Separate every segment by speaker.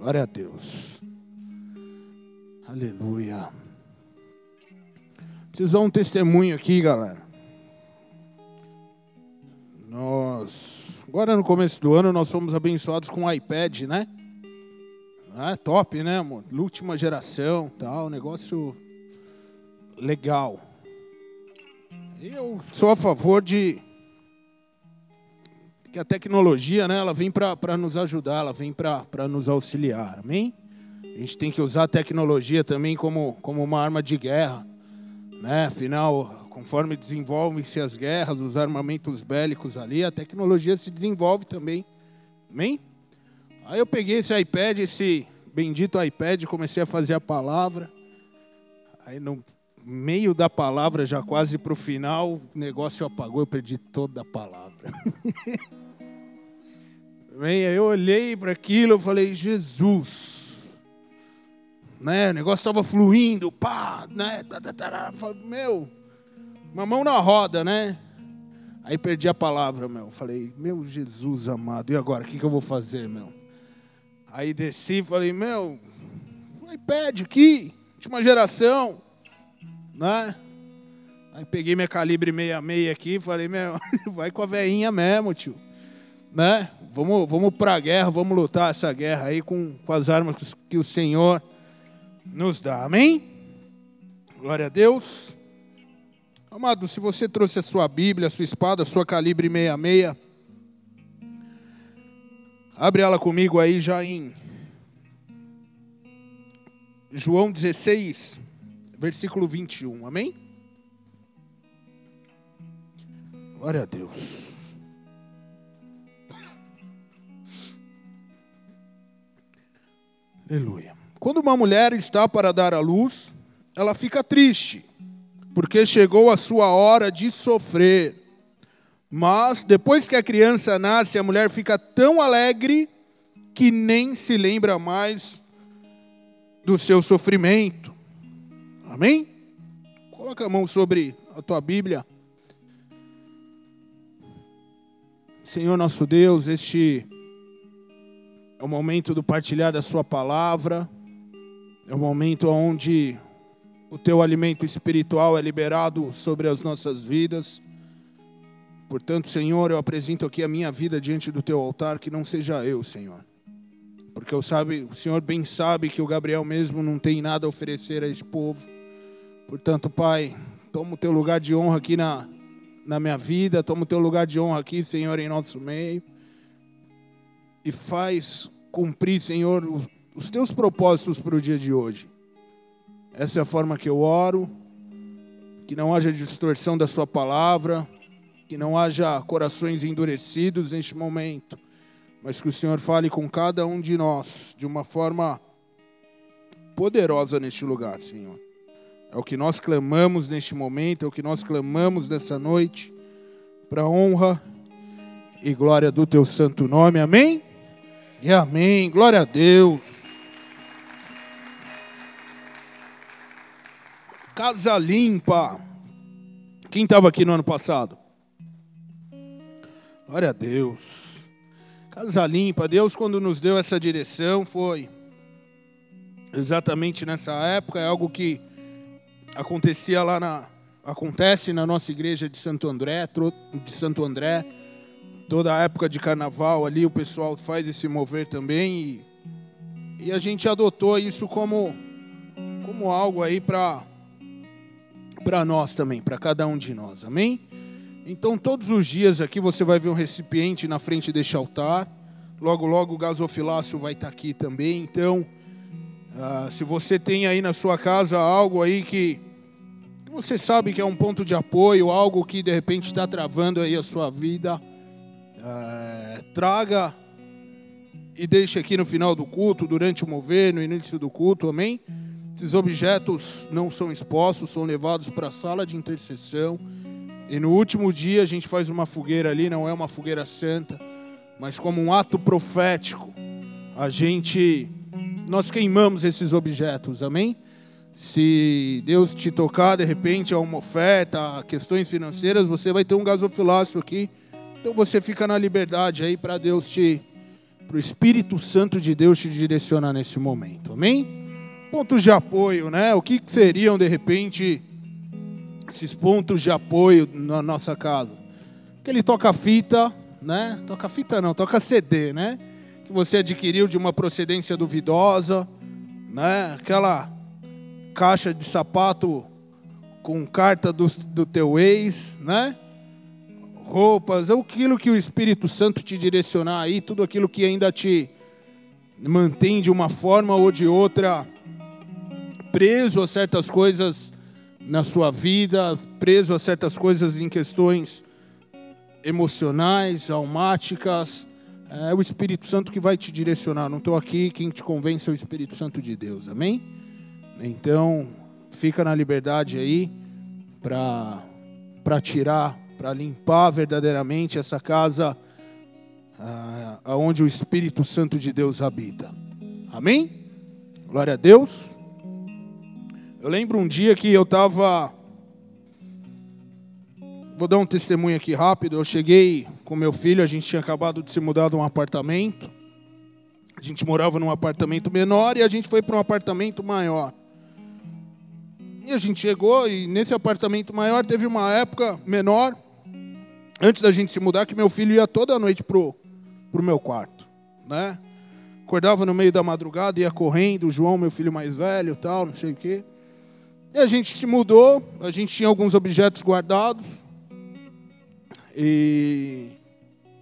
Speaker 1: Glória a Deus. Aleluia. Preciso dar um testemunho aqui, galera. Nós, agora no começo do ano, nós fomos abençoados com um iPad, né? É top, né, amor? Última geração, tal, negócio legal. Eu sou a favor de que a tecnologia, né, ela vem para nos ajudar, ela vem para nos auxiliar, amém? A gente tem que usar a tecnologia também como, como uma arma de guerra, né? Afinal, conforme desenvolvem-se as guerras, os armamentos bélicos ali, a tecnologia se desenvolve também, amém? Aí eu peguei esse iPad, esse bendito iPad, comecei a fazer a palavra, aí no meio da palavra, já quase para o final, o negócio apagou, eu perdi toda a palavra. Bem, eu olhei para aquilo, eu falei, Jesus, né? O negócio estava fluindo, pá, né? Tá, tá, tá, falei, meu, uma mão na roda, né? Aí perdi a palavra, meu. Falei, meu Jesus amado, e agora? O que, que eu vou fazer, meu? Aí desci, falei, meu, iPad aqui, última geração, né? Aí peguei minha calibre 66 aqui e falei, meu, vai com a veinha mesmo, tio. Né? Vamos, vamos para a guerra, vamos lutar essa guerra aí com, com as armas que o Senhor nos dá. Amém? Glória a Deus. Amado, se você trouxe a sua Bíblia, a sua espada, a sua calibre 66, abre ela comigo aí já em João 16, versículo 21. Amém? Glória a Deus. Aleluia. Quando uma mulher está para dar à luz, ela fica triste, porque chegou a sua hora de sofrer. Mas depois que a criança nasce, a mulher fica tão alegre que nem se lembra mais do seu sofrimento. Amém? Coloca a mão sobre a tua Bíblia. Senhor nosso Deus, este é o momento do partilhar da Sua palavra, é o momento onde o Teu alimento espiritual é liberado sobre as nossas vidas. Portanto, Senhor, eu apresento aqui a minha vida diante do Teu altar, que não seja eu, Senhor. Porque eu sabe, o Senhor bem sabe que o Gabriel mesmo não tem nada a oferecer a este povo. Portanto, Pai, toma o Teu lugar de honra aqui na, na minha vida, toma o teu lugar de honra aqui, Senhor, em nosso meio. E faz cumprir, Senhor, os teus propósitos para o dia de hoje. Essa é a forma que eu oro, que não haja distorção da Sua palavra, que não haja corações endurecidos neste momento, mas que o Senhor fale com cada um de nós de uma forma poderosa neste lugar, Senhor. É o que nós clamamos neste momento, é o que nós clamamos nessa noite, para honra e glória do teu santo nome. Amém? E amém. Glória a Deus. Casa limpa. Quem estava aqui no ano passado? Glória a Deus. Casa limpa. Deus, quando nos deu essa direção, foi exatamente nessa época. É algo que acontecia lá na acontece na nossa igreja de Santo André, de Santo André. Toda a época de carnaval ali o pessoal faz esse mover também e, e a gente adotou isso como como algo aí para para nós também, para cada um de nós. Amém? Então todos os dias aqui você vai ver um recipiente na frente deste altar. Logo logo o gasofilácio vai estar aqui também. Então, ah, se você tem aí na sua casa algo aí que você sabe que é um ponto de apoio, algo que de repente está travando aí a sua vida, é, traga e deixe aqui no final do culto, durante o mover, no início do culto, amém? Esses objetos não são expostos, são levados para a sala de intercessão. E no último dia a gente faz uma fogueira ali, não é uma fogueira santa, mas como um ato profético, a gente nós queimamos esses objetos, amém? Se Deus te tocar de repente a uma oferta, questões financeiras, você vai ter um gasofilácio aqui. Então você fica na liberdade aí para Deus te para o Espírito Santo de Deus te direcionar nesse momento. Amém? Pontos de apoio, né? O que seriam, de repente, esses pontos de apoio na nossa casa? Aquele toca-fita, né? Toca-fita não, toca-CD, né? Que você adquiriu de uma procedência duvidosa, né? Aquela caixa de sapato com carta do, do teu ex, né? roupas, aquilo que o Espírito Santo te direcionar aí, tudo aquilo que ainda te mantém de uma forma ou de outra preso a certas coisas na sua vida, preso a certas coisas em questões emocionais, almáticas. É o Espírito Santo que vai te direcionar. Não estou aqui, quem te convence é o Espírito Santo de Deus. Amém? Então, fica na liberdade aí para tirar para limpar verdadeiramente essa casa ah, onde o Espírito Santo de Deus habita. Amém? Glória a Deus. Eu lembro um dia que eu estava. Vou dar um testemunho aqui rápido. Eu cheguei com meu filho, a gente tinha acabado de se mudar de um apartamento. A gente morava num apartamento menor e a gente foi para um apartamento maior. E a gente chegou e nesse apartamento maior teve uma época menor antes da gente se mudar, que meu filho ia toda noite pro, pro meu quarto, né? Acordava no meio da madrugada, ia correndo, o João, meu filho mais velho, tal, não sei o quê. E a gente se mudou, a gente tinha alguns objetos guardados. E,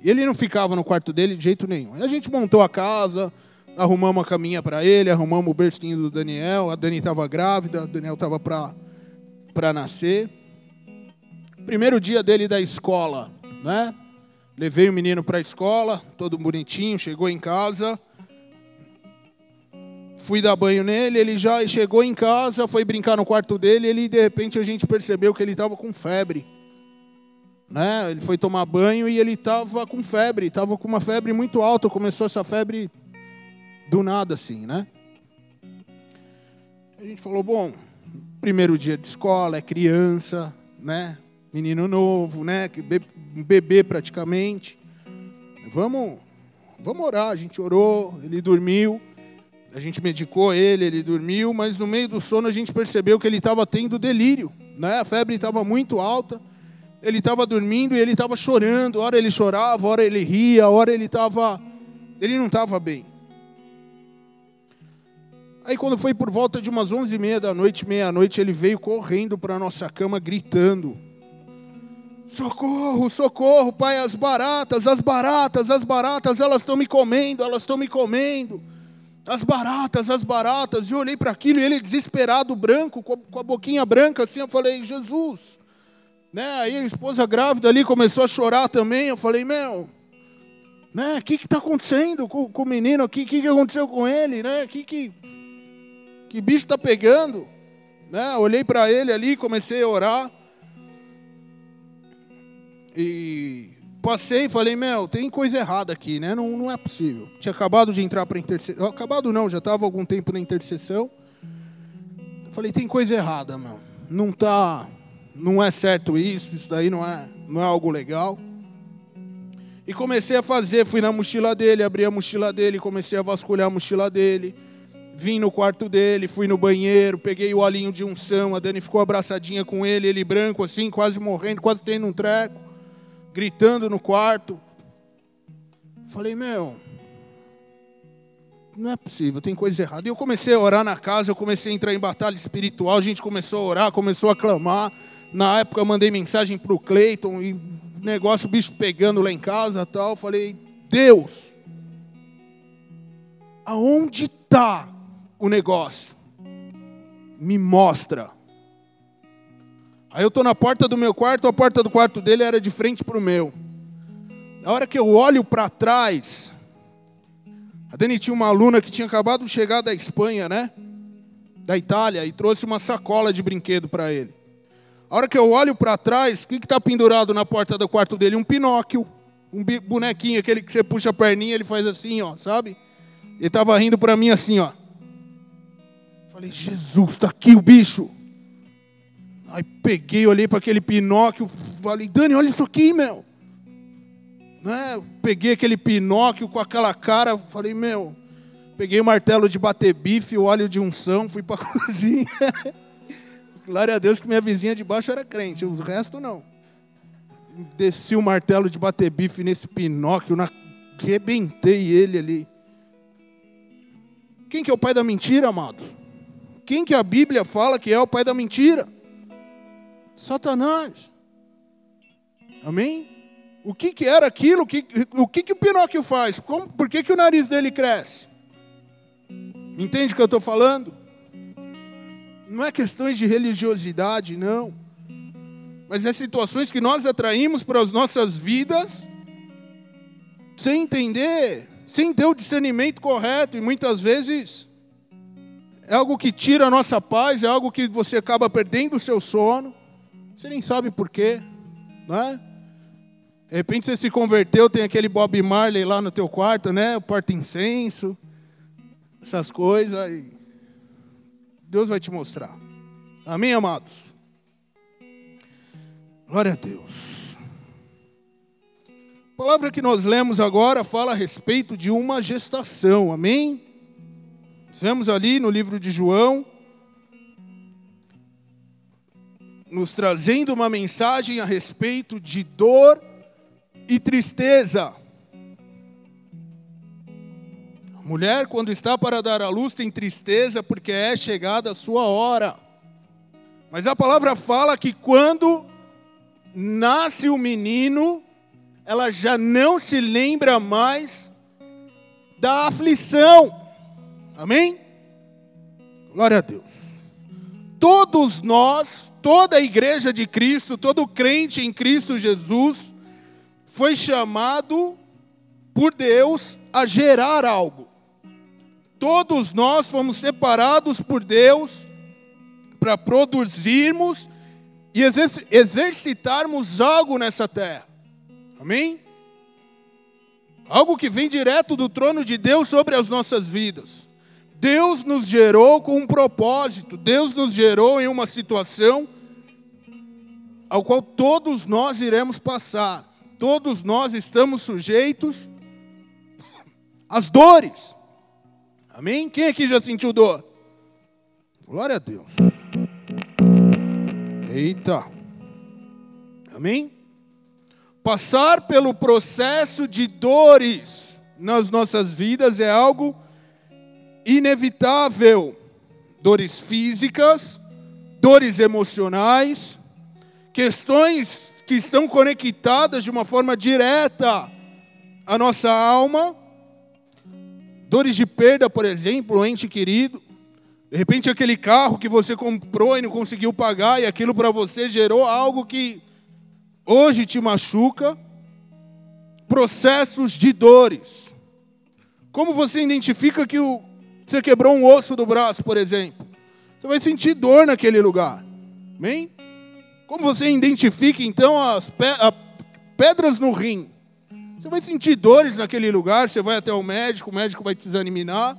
Speaker 1: ele não ficava no quarto dele de jeito nenhum. A gente montou a casa, arrumamos uma caminha para ele, arrumamos o bercinho do Daniel. A Dani estava grávida, o Daniel estava para nascer primeiro dia dele da escola, né? Levei o menino para a escola, todo bonitinho, chegou em casa. Fui dar banho nele, ele já chegou em casa, foi brincar no quarto dele, ele de repente a gente percebeu que ele estava com febre. Né? Ele foi tomar banho e ele estava com febre, estava com uma febre muito alta, começou essa febre do nada assim, né? A gente falou, bom, primeiro dia de escola, é criança, né? menino novo, né? Bebê praticamente. Vamos, vamos orar. A gente orou, ele dormiu. A gente medicou ele, ele dormiu, mas no meio do sono a gente percebeu que ele estava tendo delírio, né? A febre estava muito alta. Ele estava dormindo e ele estava chorando. Hora ele chorava, hora ele ria, hora ele estava, ele não estava bem. Aí quando foi por volta de umas onze e meia da noite, meia-noite, ele veio correndo para a nossa cama gritando. Socorro, socorro, pai, as baratas, as baratas, as baratas, elas estão me comendo, elas estão me comendo. As baratas, as baratas. E eu olhei para aquilo e ele desesperado, branco, com a, com a, boquinha branca assim, eu falei, Jesus. Né? Aí a esposa grávida ali começou a chorar também. Eu falei, meu, né? O que está acontecendo com, com, o menino aqui? O que, que aconteceu com ele? Né? Que, que, que bicho está pegando? Né? Olhei para ele ali, comecei a orar. E passei e falei, meu, tem coisa errada aqui, né? Não, não é possível. Tinha acabado de entrar para intercessão. Acabado não, já estava algum tempo na intercessão. Falei, tem coisa errada, meu. Não tá. Não é certo isso, isso daí não é, não é algo legal. E comecei a fazer, fui na mochila dele, abri a mochila dele, comecei a vasculhar a mochila dele. Vim no quarto dele, fui no banheiro, peguei o olhinho de unção, a Dani ficou abraçadinha com ele, ele branco assim, quase morrendo, quase tendo um treco gritando no quarto. Falei, meu, não é possível, tem coisa errada. E eu comecei a orar na casa, eu comecei a entrar em batalha espiritual, a gente começou a orar, começou a clamar. Na época eu mandei mensagem para o Cleiton, e negócio, o bicho pegando lá em casa tal. Falei, Deus, aonde está o negócio? Me mostra. Aí eu estou na porta do meu quarto, a porta do quarto dele era de frente para o meu. Na hora que eu olho para trás, a Dani tinha uma aluna que tinha acabado de chegar da Espanha, né? Da Itália, e trouxe uma sacola de brinquedo para ele. A hora que eu olho para trás, o que está pendurado na porta do quarto dele? Um Pinóquio, um bonequinho, aquele que você puxa a perninha, ele faz assim, ó, sabe? Ele estava rindo para mim assim, ó. Falei, Jesus, está aqui o bicho. Aí peguei, olhei para aquele Pinóquio, falei, Dani, olha isso aqui, meu. né? Peguei aquele Pinóquio com aquela cara, falei, meu, peguei o martelo de bater bife, o óleo de unção, fui para a cozinha. Glória a Deus que minha vizinha de baixo era crente, o resto não. Desci o martelo de bater bife nesse Pinóquio, na... rebentei ele ali. Quem que é o pai da mentira, amados? Quem que a Bíblia fala que é o pai da mentira? Satanás. Amém? O que, que era aquilo? O que, o que, que o Pinóquio faz? Como, por que, que o nariz dele cresce? Entende o que eu estou falando? Não é questões de religiosidade, não. Mas é situações que nós atraímos para as nossas vidas sem entender, sem ter o discernimento correto. E muitas vezes é algo que tira a nossa paz, é algo que você acaba perdendo o seu sono. Você nem sabe por quê, não é? De repente você se converteu, tem aquele Bob Marley lá no teu quarto, né? O porta-incenso, essas coisas. Deus vai te mostrar. Amém, amados? Glória a Deus. A palavra que nós lemos agora fala a respeito de uma gestação. Amém? Vemos ali no livro de João, nos trazendo uma mensagem a respeito de dor e tristeza. Mulher, quando está para dar à luz, tem tristeza porque é chegada a sua hora. Mas a palavra fala que quando nasce o menino, ela já não se lembra mais da aflição. Amém? Glória a Deus. Todos nós toda a igreja de Cristo, todo crente em Cristo Jesus, foi chamado por Deus a gerar algo. Todos nós fomos separados por Deus para produzirmos e exercitarmos algo nessa terra. Amém? Algo que vem direto do trono de Deus sobre as nossas vidas. Deus nos gerou com um propósito, Deus nos gerou em uma situação ao qual todos nós iremos passar, todos nós estamos sujeitos às dores. Amém? Quem aqui já sentiu dor? Glória a Deus. Eita. Amém? Passar pelo processo de dores nas nossas vidas é algo inevitável. Dores físicas, dores emocionais, questões que estão conectadas de uma forma direta à nossa alma. Dores de perda, por exemplo, um ente querido. De repente, aquele carro que você comprou e não conseguiu pagar, e aquilo para você gerou algo que hoje te machuca. Processos de dores. Como você identifica que você quebrou um osso do braço, por exemplo. Você vai sentir dor naquele lugar. Amém? Como você identifica então as pedras no rim? Você vai sentir dores naquele lugar, você vai até o médico, o médico vai te examinar,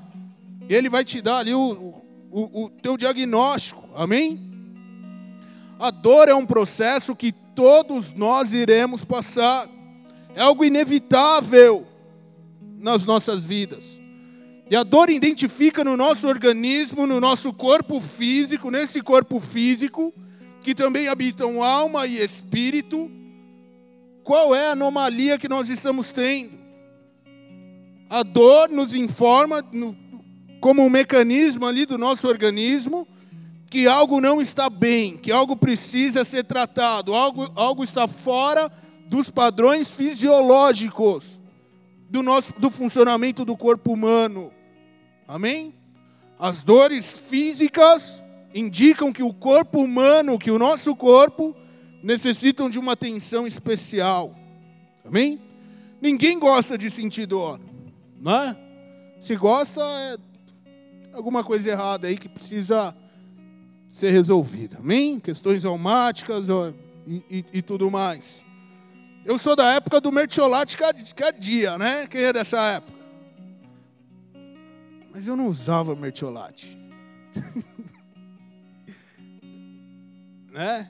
Speaker 1: ele vai te dar ali o, o, o teu diagnóstico. Amém? A dor é um processo que todos nós iremos passar. É algo inevitável nas nossas vidas. E a dor identifica no nosso organismo, no nosso corpo físico, nesse corpo físico, que também habitam alma e espírito, qual é a anomalia que nós estamos tendo. A dor nos informa, no, como um mecanismo ali do nosso organismo, que algo não está bem, que algo precisa ser tratado, algo, algo está fora dos padrões fisiológicos do, nosso, do funcionamento do corpo humano. Amém? As dores físicas indicam que o corpo humano, que o nosso corpo, necessitam de uma atenção especial. Amém? Ninguém gosta de sentir dor, não é? Se gosta, é alguma coisa errada aí que precisa ser resolvida. Amém? Questões almáticas e, e, e tudo mais. Eu sou da época do mertiolate dia, né? Quem é dessa época? Mas eu não usava mertiolate. né?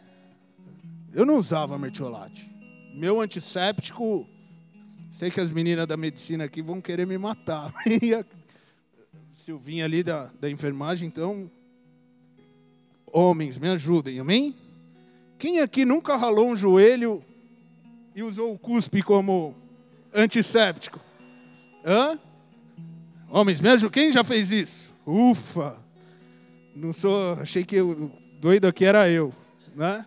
Speaker 1: Eu não usava mertiolate. Meu antisséptico Sei que as meninas da medicina aqui vão querer me matar. Silvinha ali da, da enfermagem, então. Homens, me ajudem, amém? Quem aqui nunca ralou um joelho e usou o cuspe como antisséptico? Hã? Homens, me ajudem. Quem já fez isso? Ufa! Não sou. Achei que o doido aqui era eu, né?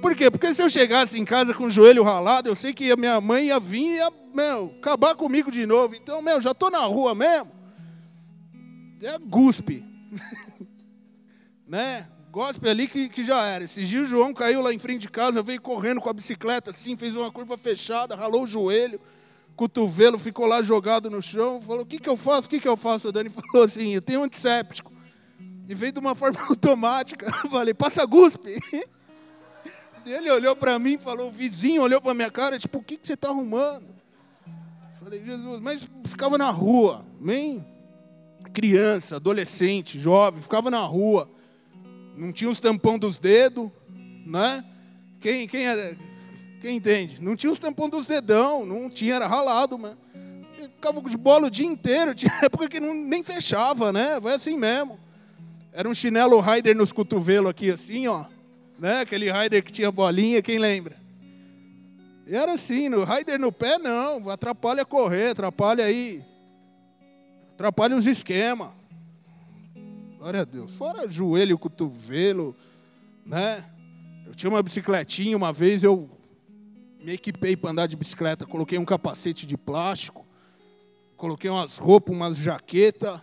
Speaker 1: Por quê? Porque se eu chegasse em casa com o joelho ralado, eu sei que a minha mãe ia vir e ia, meu, acabar comigo de novo. Então, meu, já estou na rua mesmo. É guspe. né? Gospe ali que, que já era. Esses dias o João caiu lá em frente de casa, veio correndo com a bicicleta assim, fez uma curva fechada, ralou o joelho, cotovelo, ficou lá jogado no chão. Falou: O que, que eu faço? O que, que eu faço? A Dani falou assim: Eu tenho um antisséptico. E veio de uma forma automática. Eu falei: Passa guspe. Ele olhou para mim, falou, o vizinho olhou para minha cara, tipo, o que, que você está arrumando? Falei, Jesus, mas ficava na rua, nem criança, adolescente, jovem, ficava na rua, não tinha os tampão dos dedos, né? Quem, quem, é, quem entende? Não tinha os tampão dos dedão, não tinha, era ralado, mas ficava de bola o dia inteiro, tinha época que não, nem fechava, né? Vai assim mesmo. Era um chinelo Rider nos cotovelos aqui, assim, ó né? Aquele rider que tinha bolinha, quem lembra? E era assim, no rider no pé não, atrapalha correr, atrapalha aí, atrapalha os esquemas. Glória a Deus. Fora joelho, cotovelo, né? Eu tinha uma bicicletinha, uma vez eu me equipei para andar de bicicleta, coloquei um capacete de plástico, coloquei umas roupas, umas jaqueta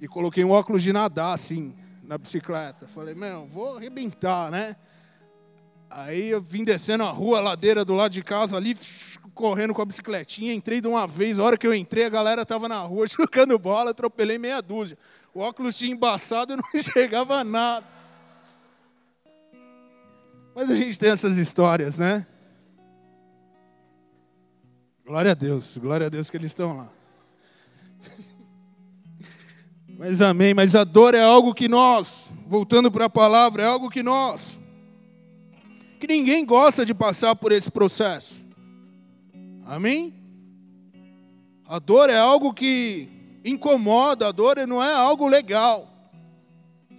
Speaker 1: e coloquei um óculos de nadar assim na bicicleta. Falei, meu, vou arrebentar, né? Aí eu vim descendo a rua, a ladeira do lado de casa ali, correndo com a bicicletinha, entrei de uma vez, a hora que eu entrei, a galera tava na rua jogando bola, atropelei meia dúzia. O óculos tinha embaçado e não chegava nada. Mas a gente tem essas histórias, né? Glória a Deus, glória a Deus que eles estão lá. Mas amém. Mas a dor é algo que nós, voltando para a palavra, é algo que nós, que ninguém gosta de passar por esse processo. Amém? A dor é algo que incomoda, a dor não é algo legal.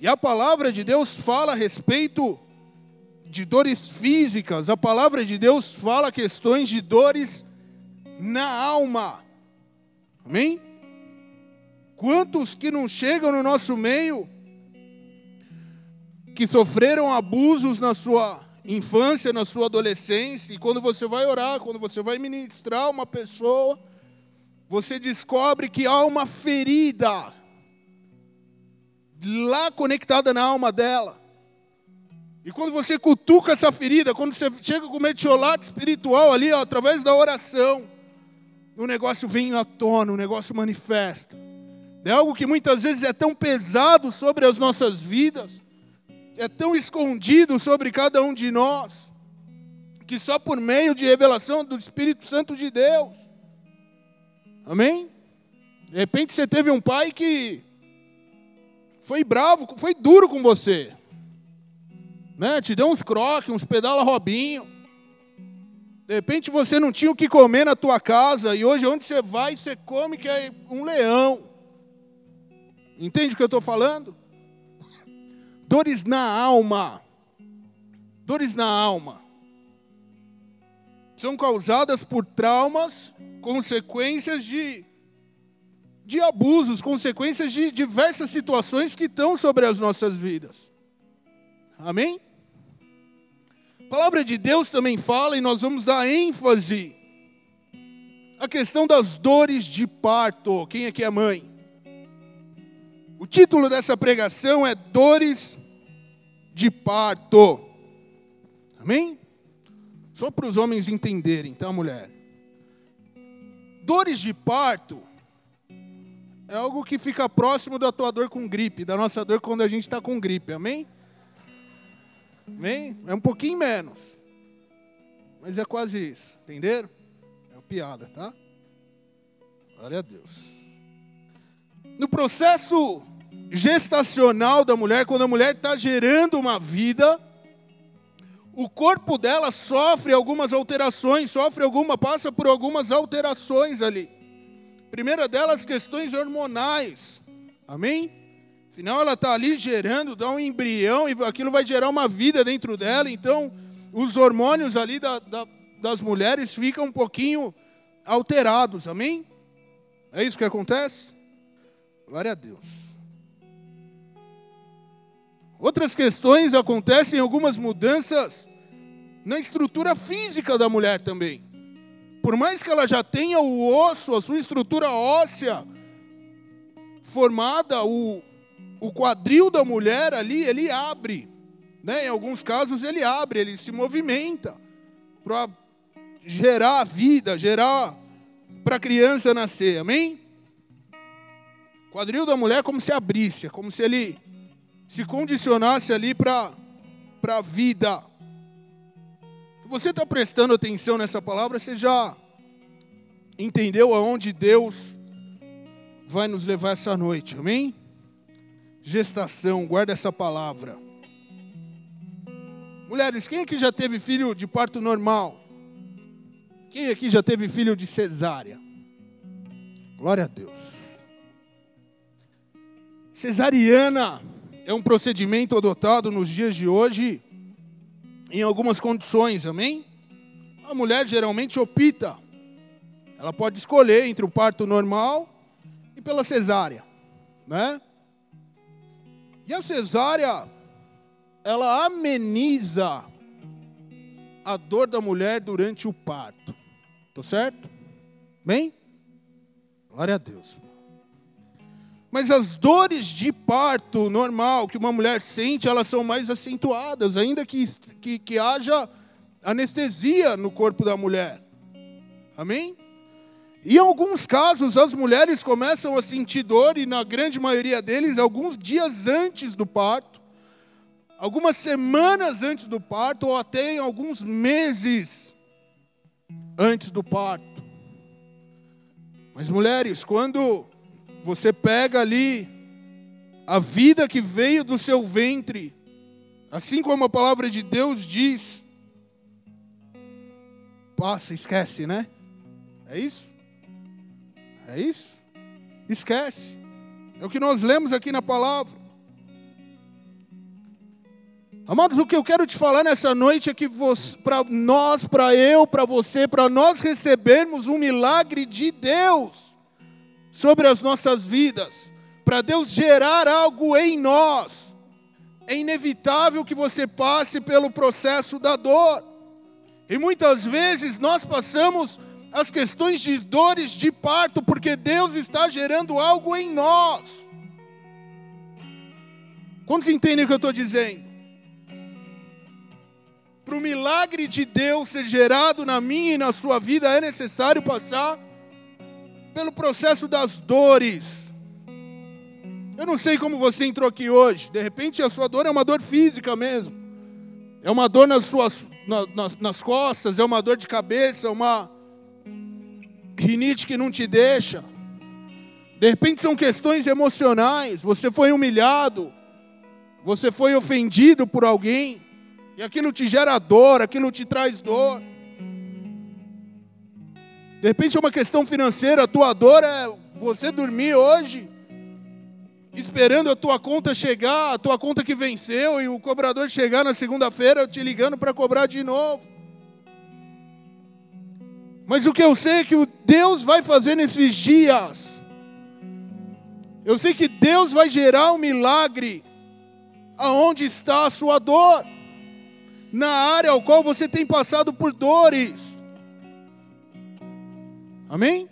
Speaker 1: E a palavra de Deus fala a respeito de dores físicas, a palavra de Deus fala questões de dores na alma. Amém? Quantos que não chegam no nosso meio, que sofreram abusos na sua infância, na sua adolescência, e quando você vai orar, quando você vai ministrar uma pessoa, você descobre que há uma ferida lá conectada na alma dela. E quando você cutuca essa ferida, quando você chega com o metiolate espiritual ali, ó, através da oração, o negócio vem à tona, o negócio manifesta. É algo que muitas vezes é tão pesado sobre as nossas vidas, é tão escondido sobre cada um de nós, que só por meio de revelação do Espírito Santo de Deus. Amém? De repente você teve um pai que foi bravo, foi duro com você. Né? Te deu uns croques, uns pedala robinho. De repente você não tinha o que comer na tua casa e hoje onde você vai, você come que é um leão. Entende o que eu estou falando? Dores na alma. Dores na alma. São causadas por traumas, consequências de, de abusos, consequências de diversas situações que estão sobre as nossas vidas. Amém? A palavra de Deus também fala, e nós vamos dar ênfase à questão das dores de parto. Quem aqui é mãe? O título dessa pregação é Dores de Parto. Amém? Só para os homens entenderem, tá, mulher? Dores de parto é algo que fica próximo da tua dor com gripe, da nossa dor quando a gente está com gripe, amém? Amém? É um pouquinho menos. Mas é quase isso, entenderam? É uma piada, tá? Glória a Deus. No processo gestacional da mulher, quando a mulher está gerando uma vida, o corpo dela sofre algumas alterações, sofre alguma, passa por algumas alterações ali. Primeira delas, questões hormonais. Amém? Afinal, ela está ali gerando, dá um embrião, e aquilo vai gerar uma vida dentro dela. Então, os hormônios ali da, da, das mulheres ficam um pouquinho alterados. Amém? É isso que acontece? Glória a Deus. Outras questões acontecem, algumas mudanças na estrutura física da mulher também. Por mais que ela já tenha o osso, a sua estrutura óssea formada, o, o quadril da mulher ali, ele abre. Né? Em alguns casos ele abre, ele se movimenta para gerar vida, gerar para a criança nascer. Amém? O quadril da mulher é como se abrisse, é como se ele se condicionasse ali para a vida. Se você está prestando atenção nessa palavra, você já entendeu aonde Deus vai nos levar essa noite, amém? Gestação, guarda essa palavra. Mulheres, quem aqui já teve filho de parto normal? Quem aqui já teve filho de cesárea? Glória a Deus. Cesariana é um procedimento adotado nos dias de hoje em algumas condições, amém? A mulher geralmente opta, ela pode escolher entre o parto normal e pela cesárea, né? E a cesárea, ela ameniza a dor da mulher durante o parto, tá certo? Bem? Glória a Deus. Mas as dores de parto normal que uma mulher sente, elas são mais acentuadas, ainda que, que, que haja anestesia no corpo da mulher. Amém? E em alguns casos, as mulheres começam a sentir dor, e na grande maioria deles, alguns dias antes do parto, algumas semanas antes do parto, ou até em alguns meses antes do parto. Mas, mulheres, quando você pega ali a vida que veio do seu ventre, assim como a palavra de Deus diz. Passa, esquece, né? É isso? É isso? Esquece. É o que nós lemos aqui na palavra. Amados, o que eu quero te falar nessa noite é que para nós, para eu, para você, para nós recebermos um milagre de Deus, sobre as nossas vidas, para Deus gerar algo em nós, é inevitável que você passe pelo processo da dor. E muitas vezes nós passamos as questões de dores de parto porque Deus está gerando algo em nós. Quantos entendem o que eu estou dizendo? Para o milagre de Deus ser gerado na minha e na sua vida, é necessário passar pelo processo das dores. Eu não sei como você entrou aqui hoje. De repente a sua dor é uma dor física mesmo. É uma dor nas suas na, nas, nas costas, é uma dor de cabeça, uma rinite que não te deixa. De repente são questões emocionais. Você foi humilhado, você foi ofendido por alguém, e aquilo te gera dor, aquilo te traz dor. De repente é uma questão financeira, a tua dor é você dormir hoje, esperando a tua conta chegar, a tua conta que venceu, e o cobrador chegar na segunda-feira te ligando para cobrar de novo. Mas o que eu sei é que Deus vai fazer nesses dias. Eu sei que Deus vai gerar um milagre aonde está a sua dor, na área ao qual você tem passado por dores. Amém?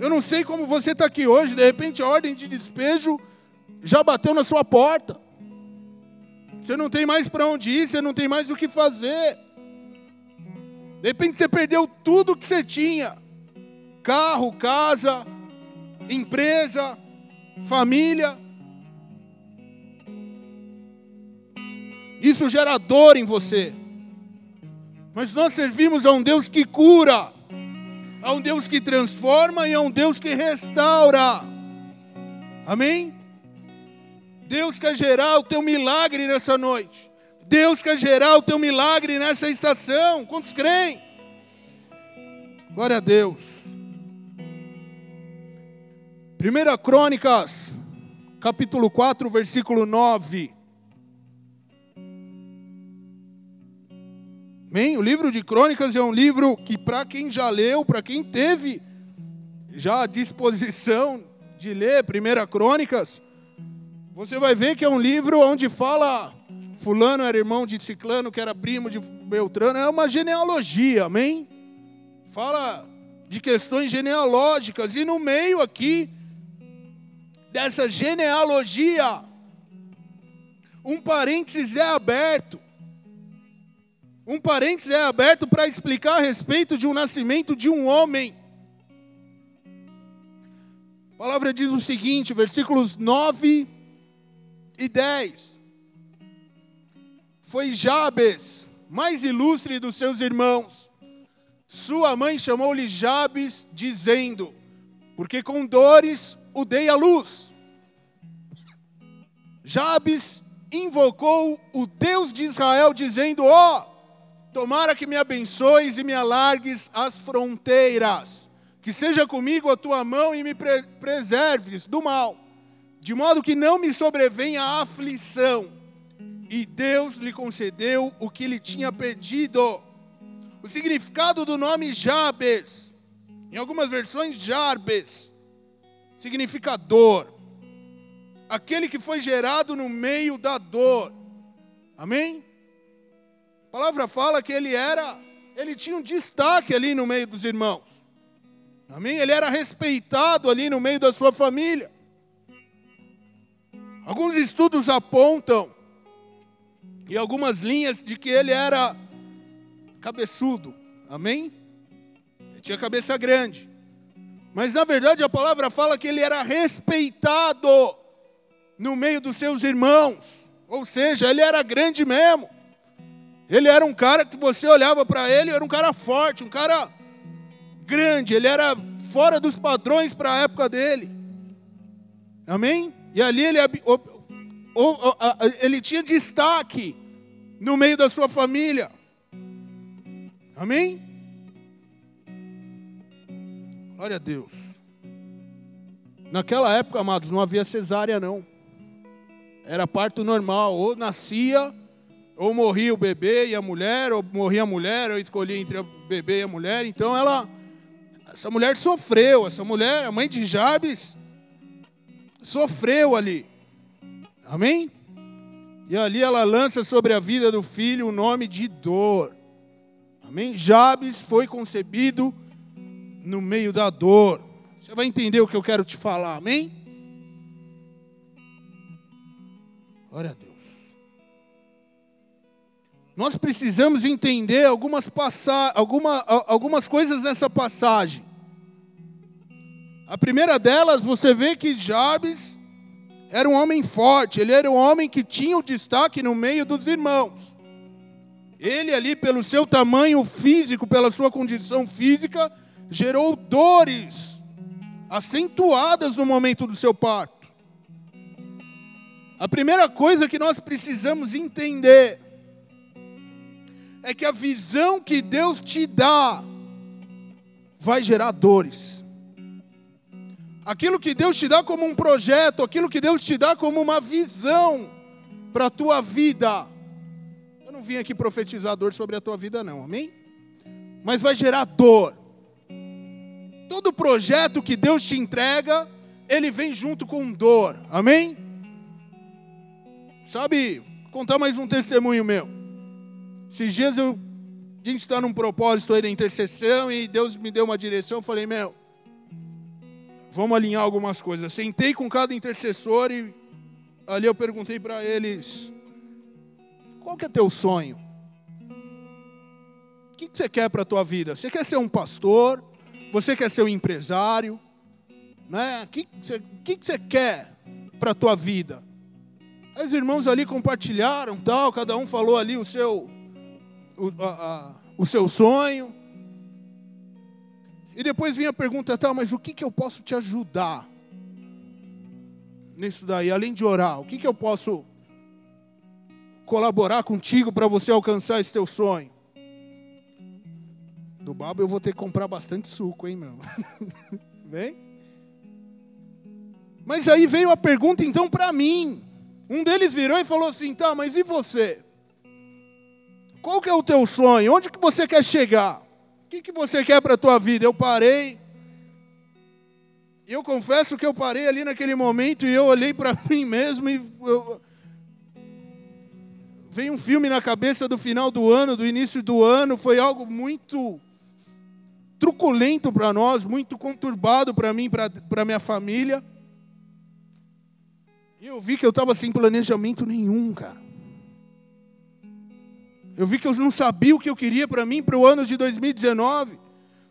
Speaker 1: Eu não sei como você está aqui hoje, de repente a ordem de despejo já bateu na sua porta. Você não tem mais para onde ir, você não tem mais o que fazer. De repente você perdeu tudo que você tinha: carro, casa, empresa, família. Isso gera dor em você. Mas nós servimos a um Deus que cura a um Deus que transforma e a um Deus que restaura. Amém? Deus quer gerar o teu milagre nessa noite. Deus quer gerar o teu milagre nessa estação. Quantos creem? Glória a Deus. 1 Crônicas, capítulo 4, versículo 9. Amém? O livro de Crônicas é um livro que, para quem já leu, para quem teve já a disposição de ler 1 Crônicas, você vai ver que é um livro onde fala fulano era irmão de ciclano, que era primo de Beltrano, é uma genealogia, amém? Fala de questões genealógicas e no meio aqui dessa genealogia um parênteses é aberto um parênteses é aberto para explicar a respeito de um nascimento de um homem. A palavra diz o seguinte, versículos 9 e 10. Foi Jabes, mais ilustre dos seus irmãos. Sua mãe chamou-lhe Jabes, dizendo: Porque com dores o dei à luz. Jabes invocou o Deus de Israel, dizendo: Ó, oh, Tomara que me abençoes e me alargues as fronteiras. Que seja comigo a tua mão e me pre preserves do mal, de modo que não me sobrevenha a aflição. E Deus lhe concedeu o que lhe tinha pedido. O significado do nome Jabes, em algumas versões Jarbes, significa dor. Aquele que foi gerado no meio da dor. Amém? A palavra fala que ele era, ele tinha um destaque ali no meio dos irmãos. Amém? Ele era respeitado ali no meio da sua família. Alguns estudos apontam e algumas linhas de que ele era cabeçudo. Amém? Ele tinha cabeça grande. Mas na verdade a palavra fala que ele era respeitado no meio dos seus irmãos. Ou seja, ele era grande mesmo. Ele era um cara que você olhava para ele, era um cara forte, um cara grande, ele era fora dos padrões para a época dele. Amém? E ali ele, ele tinha destaque no meio da sua família. Amém? Glória a Deus. Naquela época, amados, não havia cesárea, não. Era parto normal, ou nascia ou morria o bebê e a mulher, ou morria a mulher, ou escolhia entre o bebê e a mulher. Então ela, essa mulher sofreu, essa mulher, a mãe de Jabes, sofreu ali. Amém? E ali ela lança sobre a vida do filho o nome de dor. Amém? Jabes foi concebido no meio da dor. Você vai entender o que eu quero te falar, amém? Glória a Deus. Nós precisamos entender algumas, alguma, algumas coisas nessa passagem. A primeira delas, você vê que Jabes era um homem forte, ele era um homem que tinha o destaque no meio dos irmãos. Ele, ali, pelo seu tamanho físico, pela sua condição física, gerou dores acentuadas no momento do seu parto. A primeira coisa que nós precisamos entender é que a visão que Deus te dá vai gerar dores. Aquilo que Deus te dá como um projeto, aquilo que Deus te dá como uma visão para a tua vida. Eu não vim aqui profetizar dor sobre a tua vida, não, amém? Mas vai gerar dor. Todo projeto que Deus te entrega, ele vem junto com dor, amém? Sabe, contar mais um testemunho meu. Esses dias eu, a gente está num propósito aí da intercessão e Deus me deu uma direção. Eu falei, meu, vamos alinhar algumas coisas. Sentei com cada intercessor e ali eu perguntei para eles: qual que é teu sonho? O que, você quer para a tua vida? Você quer ser um pastor? Você quer ser um empresário? Né? O que, que, você, que você quer para a tua vida? Aí os irmãos ali compartilharam, tal, cada um falou ali o seu o, a, a, o seu sonho. E depois vinha a pergunta, tá, mas o que, que eu posso te ajudar nisso daí, além de orar? O que, que eu posso. colaborar contigo para você alcançar esse teu sonho. Do babo eu vou ter que comprar bastante suco, hein, meu? Vem? Mas aí veio a pergunta então para mim. Um deles virou e falou assim: "Tá, mas e você? Qual que é o teu sonho? Onde que você quer chegar? O que que você quer para a tua vida?" Eu parei. Eu confesso que eu parei ali naquele momento e eu olhei para mim mesmo e eu, veio um filme na cabeça do final do ano, do início do ano, foi algo muito truculento para nós, muito conturbado para mim, para minha família. E eu vi que eu estava sem planejamento nenhum, cara. Eu vi que eu não sabia o que eu queria para mim para o ano de 2019.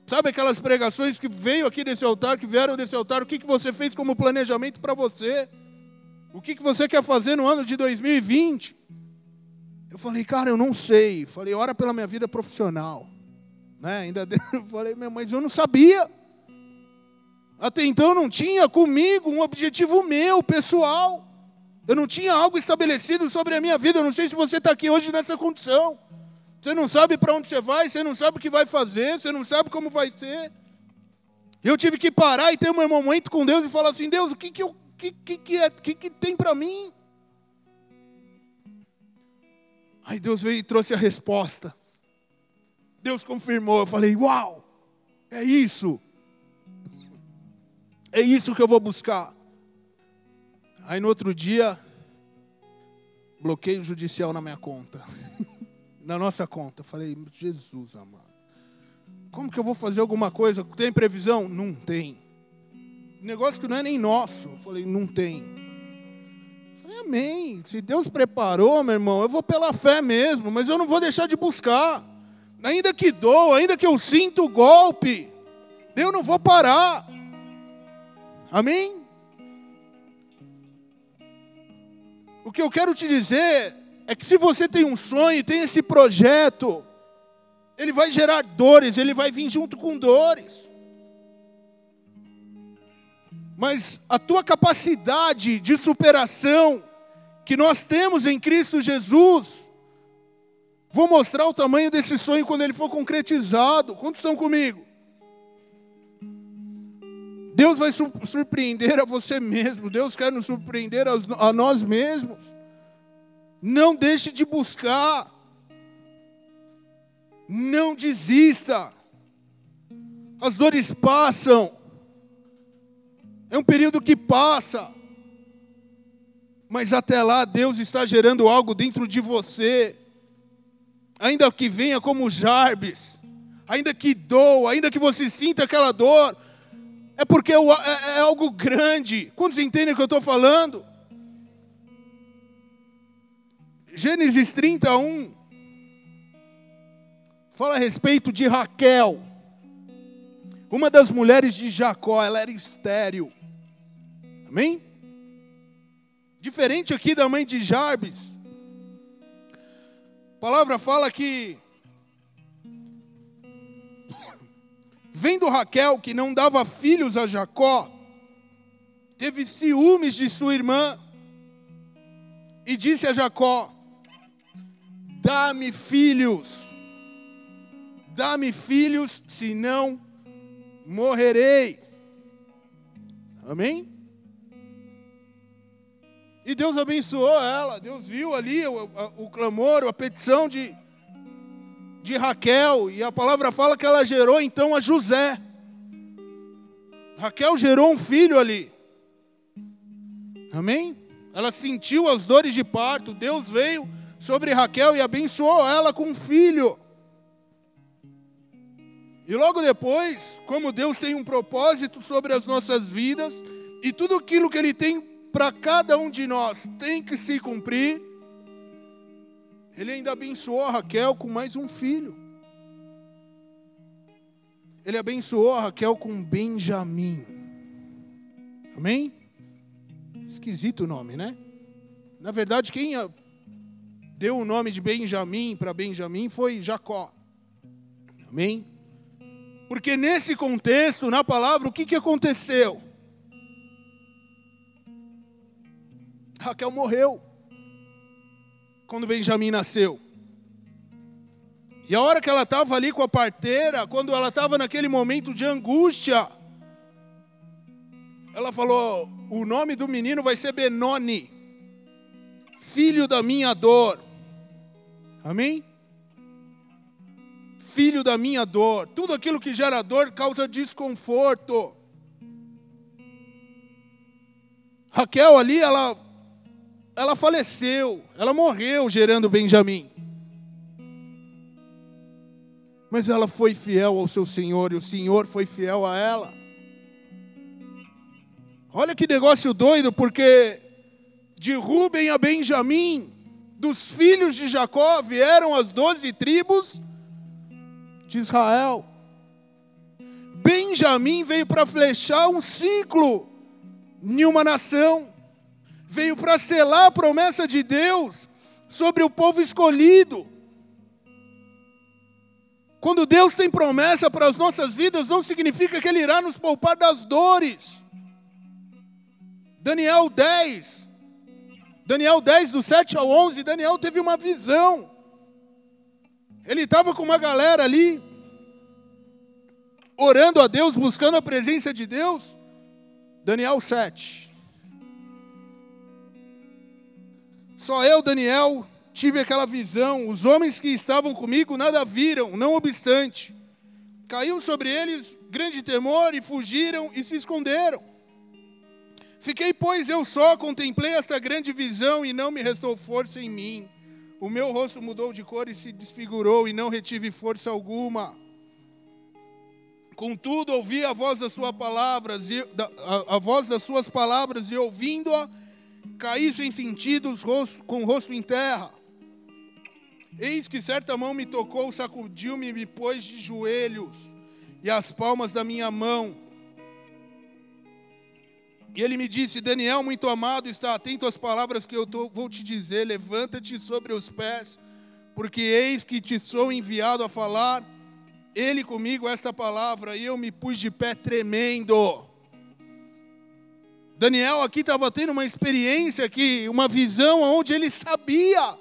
Speaker 1: Sabe aquelas pregações que veio aqui desse altar, que vieram desse altar, o que, que você fez como planejamento para você? O que, que você quer fazer no ano de 2020? Eu falei, cara, eu não sei. Falei, ora pela minha vida profissional. Né? Ainda falei, mas eu não sabia. Até então não tinha comigo um objetivo meu, pessoal. Eu não tinha algo estabelecido sobre a minha vida. Eu não sei se você está aqui hoje nessa condição. Você não sabe para onde você vai, você não sabe o que vai fazer, você não sabe como vai ser. Eu tive que parar e ter um momento com Deus e falar assim: Deus, o que, que, eu, que, que, que, é, que, que tem para mim? Aí Deus veio e trouxe a resposta. Deus confirmou. Eu falei: Uau, é isso. É isso que eu vou buscar. Aí no outro dia, bloqueio judicial na minha conta. na nossa conta. Falei: Jesus amado. Como que eu vou fazer alguma coisa? Tem previsão? Não tem. Negócio que não é nem nosso. Falei: Não tem. falei, Amém. Se Deus preparou, meu irmão, eu vou pela fé mesmo, mas eu não vou deixar de buscar ainda que dou, ainda que eu sinto o golpe, eu não vou parar. Amém? O que eu quero te dizer é que se você tem um sonho, tem esse projeto, ele vai gerar dores, ele vai vir junto com dores. Mas a tua capacidade de superação que nós temos em Cristo Jesus, Vou mostrar o tamanho desse sonho quando ele for concretizado. Quantos estão comigo? Deus vai surpreender a você mesmo. Deus quer nos surpreender a nós mesmos. Não deixe de buscar. Não desista. As dores passam. É um período que passa. Mas até lá Deus está gerando algo dentro de você ainda que venha como Jarbes, ainda que doa, ainda que você sinta aquela dor, é porque é, é, algo grande. Quantos entendem o que eu estou falando? Gênesis 31 fala a respeito de Raquel, uma das mulheres de Jacó, ela era estéril. Amém? Diferente aqui da mãe de Jarbes. A palavra fala que vendo Raquel que não dava filhos a Jacó, teve ciúmes de sua irmã e disse a Jacó: Dá-me filhos, dá-me filhos, senão morrerei. Amém? E Deus abençoou ela. Deus viu ali o, o, o clamor, a petição de, de Raquel. E a palavra fala que ela gerou então a José. Raquel gerou um filho ali. Amém? Ela sentiu as dores de parto. Deus veio sobre Raquel e abençoou ela com um filho. E logo depois, como Deus tem um propósito sobre as nossas vidas, e tudo aquilo que Ele tem para cada um de nós tem que se cumprir. Ele ainda abençoou Raquel com mais um filho. Ele abençoou Raquel com Benjamim. Amém? Esquisito o nome, né? Na verdade, quem deu o nome de Benjamim para Benjamim foi Jacó. Amém? Porque nesse contexto, na palavra, o que, que aconteceu? Raquel morreu. Quando Benjamim nasceu. E a hora que ela estava ali com a parteira, quando ela estava naquele momento de angústia, ela falou: O nome do menino vai ser Benoni, filho da minha dor. Amém? Filho da minha dor. Tudo aquilo que gera dor causa desconforto. Raquel ali, ela, ela faleceu, ela morreu gerando Benjamim. Mas ela foi fiel ao seu Senhor e o Senhor foi fiel a ela. Olha que negócio doido, porque de Ruben a Benjamim, dos filhos de Jacó, vieram as doze tribos de Israel. Benjamim veio para flechar um ciclo em uma nação, veio para selar a promessa de Deus sobre o povo escolhido. Quando Deus tem promessa para as nossas vidas, não significa que Ele irá nos poupar das dores. Daniel 10, Daniel 10, do 7 ao 11, Daniel teve uma visão. Ele estava com uma galera ali, orando a Deus, buscando a presença de Deus. Daniel 7. Só eu, Daniel, tive aquela visão. Os homens que estavam comigo nada viram, não obstante. Caiu sobre eles grande temor e fugiram e se esconderam. Fiquei, pois, eu só, contemplei esta grande visão e não me restou força em mim. O meu rosto mudou de cor e se desfigurou e não retive força alguma. Contudo, ouvi a voz das suas palavras, e, a, a voz das suas palavras, e ouvindo-a, caí sem sentidos, com o rosto em terra. Eis que certa mão me tocou, sacudiu-me e me pôs de joelhos, e as palmas da minha mão. E ele me disse: Daniel, muito amado, está atento às palavras que eu tô, vou te dizer. Levanta-te sobre os pés, porque eis que te sou enviado a falar ele comigo esta palavra e eu me pus de pé tremendo. Daniel aqui estava tendo uma experiência aqui, uma visão onde ele sabia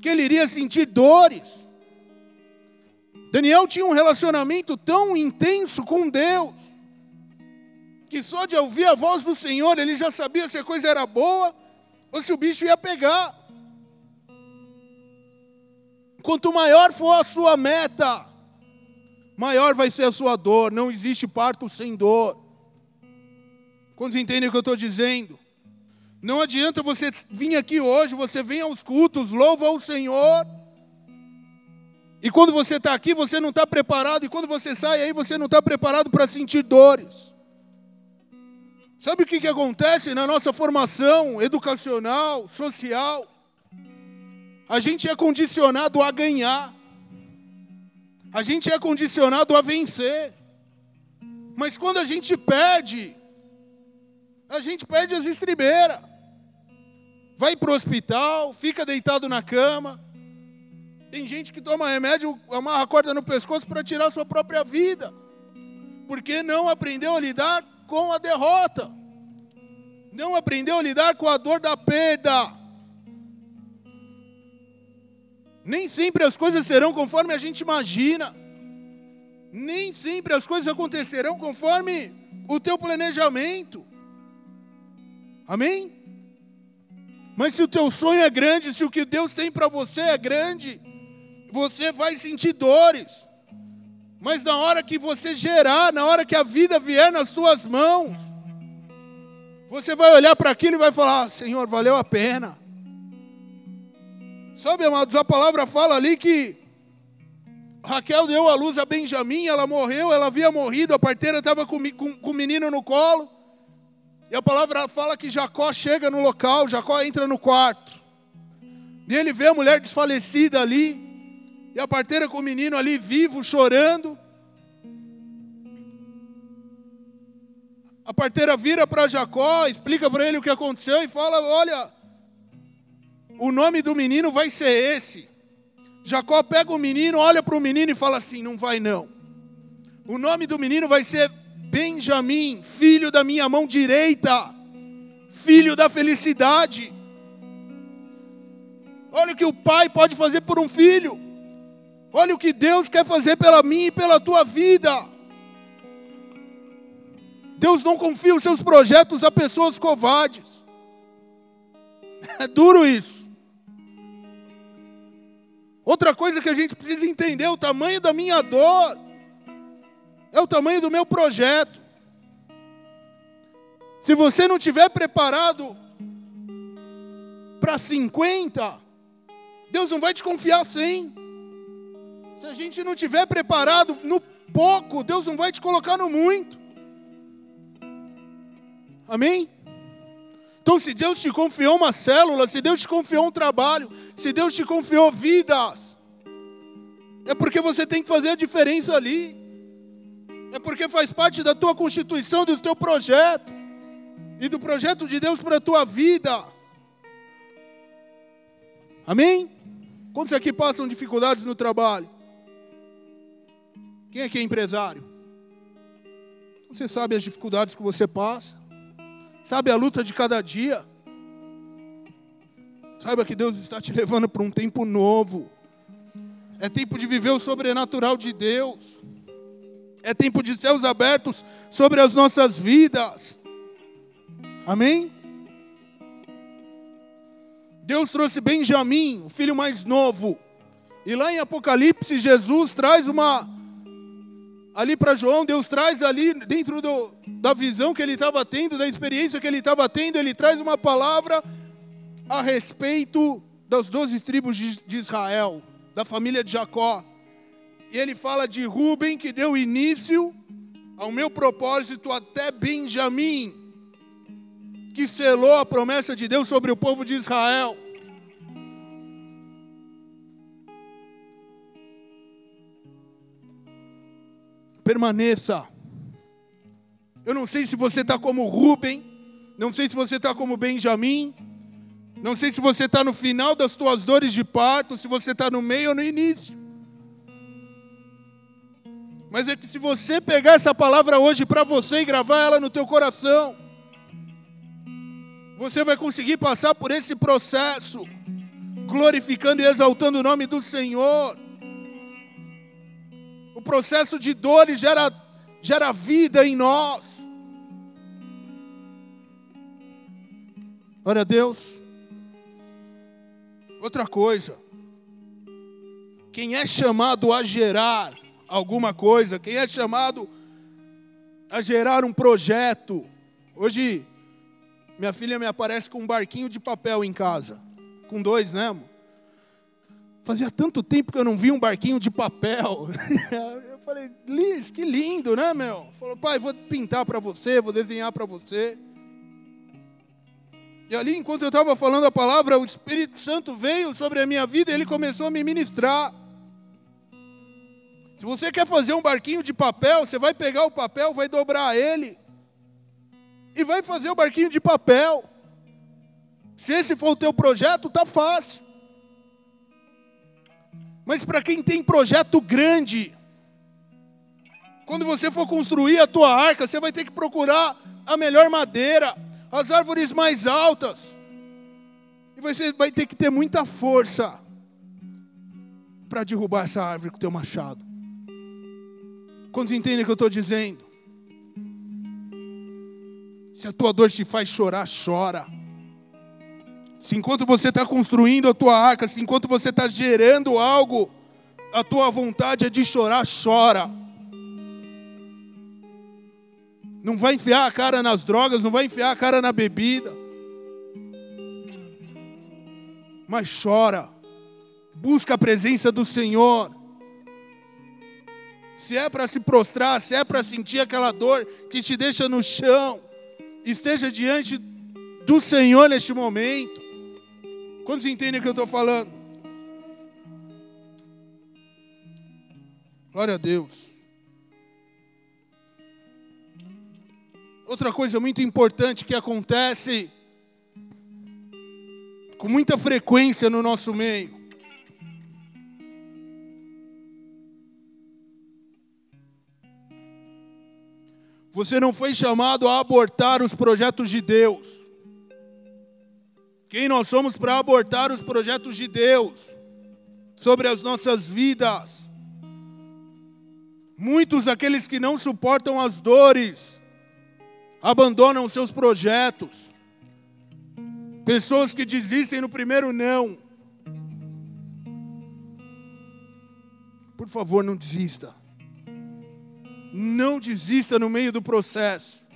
Speaker 1: que ele iria sentir dores. Daniel tinha um relacionamento tão intenso com Deus, que só de ouvir a voz do Senhor ele já sabia se a coisa era boa ou se o bicho ia pegar. Quanto maior for a sua meta, maior vai ser a sua dor. Não existe parto sem dor. Quantos entendem o que eu estou dizendo? Não adianta você vir aqui hoje, você vem aos cultos, louva ao Senhor. E quando você está aqui, você não está preparado. E quando você sai aí, você não está preparado para sentir dores. Sabe o que, que acontece na nossa formação educacional, social? A gente é condicionado a ganhar. A gente é condicionado a vencer. Mas quando a gente perde, a gente perde as estribeiras. Vai para o hospital, fica deitado na cama. Tem gente que toma remédio, amarra a corda no pescoço para tirar a sua própria vida. Porque não aprendeu a lidar com a derrota. Não aprendeu a lidar com a dor da perda. Nem sempre as coisas serão conforme a gente imagina. Nem sempre as coisas acontecerão conforme o teu planejamento. Amém? Mas se o teu sonho é grande, se o que Deus tem para você é grande, você vai sentir dores. Mas na hora que você gerar, na hora que a vida vier nas tuas mãos, você vai olhar para aquilo e vai falar: Senhor, valeu a pena. Sabe, amados, a palavra fala ali que Raquel deu a luz a Benjamim, ela morreu, ela havia morrido, a parteira estava com, com, com o menino no colo. E a palavra fala que Jacó chega no local, Jacó entra no quarto. E ele vê a mulher desfalecida ali, e a parteira com o menino ali vivo, chorando. A parteira vira para Jacó, explica para ele o que aconteceu e fala: Olha, o nome do menino vai ser esse. Jacó pega o menino, olha para o menino e fala assim: Não vai não. O nome do menino vai ser Benjamim, filho da minha mão direita, filho da felicidade. Olha o que o pai pode fazer por um filho. Olha o que Deus quer fazer pela mim e pela tua vida. Deus não confia os seus projetos a pessoas covardes. É duro isso. Outra coisa que a gente precisa entender: o tamanho da minha dor é o tamanho do meu projeto. Se você não tiver preparado para 50, Deus não vai te confiar 100. Se a gente não tiver preparado no pouco, Deus não vai te colocar no muito. Amém? Então, se Deus te confiou uma célula, se Deus te confiou um trabalho, se Deus te confiou vidas, é porque você tem que fazer a diferença ali. É porque faz parte da tua constituição, do teu projeto e do projeto de Deus para a tua vida. Amém? Quantos aqui passam dificuldades no trabalho? Quem aqui é empresário? Você sabe as dificuldades que você passa? Sabe a luta de cada dia. Saiba que Deus está te levando para um tempo novo. É tempo de viver o sobrenatural de Deus. É tempo de céus abertos sobre as nossas vidas. Amém? Deus trouxe Benjamim, o filho mais novo. E lá em Apocalipse, Jesus traz uma ali para João, Deus traz ali, dentro do, da visão que ele estava tendo, da experiência que ele estava tendo, ele traz uma palavra a respeito das doze tribos de, de Israel, da família de Jacó. E ele fala de Rubem, que deu início ao meu propósito até Benjamim, que selou a promessa de Deus sobre o povo de Israel. permaneça. Eu não sei se você está como Rubem, não sei se você está como Benjamim, não sei se você está no final das tuas dores de parto, se você está no meio ou no início. Mas é que se você pegar essa palavra hoje para você e gravar ela no teu coração, você vai conseguir passar por esse processo, glorificando e exaltando o nome do Senhor. O processo de dores gera, gera vida em nós. Glória a Deus. Outra coisa. Quem é chamado a gerar alguma coisa, quem é chamado a gerar um projeto. Hoje, minha filha me aparece com um barquinho de papel em casa. Com dois, né, amor? Fazia tanto tempo que eu não vi um barquinho de papel. Eu falei, Liz, que lindo, né, meu? Falou, pai, vou pintar para você, vou desenhar para você. E ali, enquanto eu estava falando a palavra, o Espírito Santo veio sobre a minha vida e ele começou a me ministrar. Se você quer fazer um barquinho de papel, você vai pegar o papel, vai dobrar ele e vai fazer o barquinho de papel. Se esse for o teu projeto, tá fácil. Mas para quem tem projeto grande, quando você for construir a tua arca, você vai ter que procurar a melhor madeira, as árvores mais altas. E você vai ter que ter muita força para derrubar essa árvore com o teu machado. Quantos entendem o que eu estou dizendo? Se a tua dor te faz chorar, chora. Se enquanto você está construindo a tua arca, se enquanto você está gerando algo, a tua vontade é de chorar, chora. Não vai enfiar a cara nas drogas, não vai enfiar a cara na bebida. Mas chora. Busca a presença do Senhor. Se é para se prostrar, se é para sentir aquela dor que te deixa no chão, esteja diante do Senhor neste momento. Quantos entendem o que eu estou falando? Glória a Deus. Outra coisa muito importante que acontece com muita frequência no nosso meio. Você não foi chamado a abortar os projetos de Deus. Quem nós somos para abortar os projetos de Deus sobre as nossas vidas? Muitos aqueles que não suportam as dores abandonam seus projetos. Pessoas que desistem no primeiro não. Por favor, não desista. Não desista no meio do processo.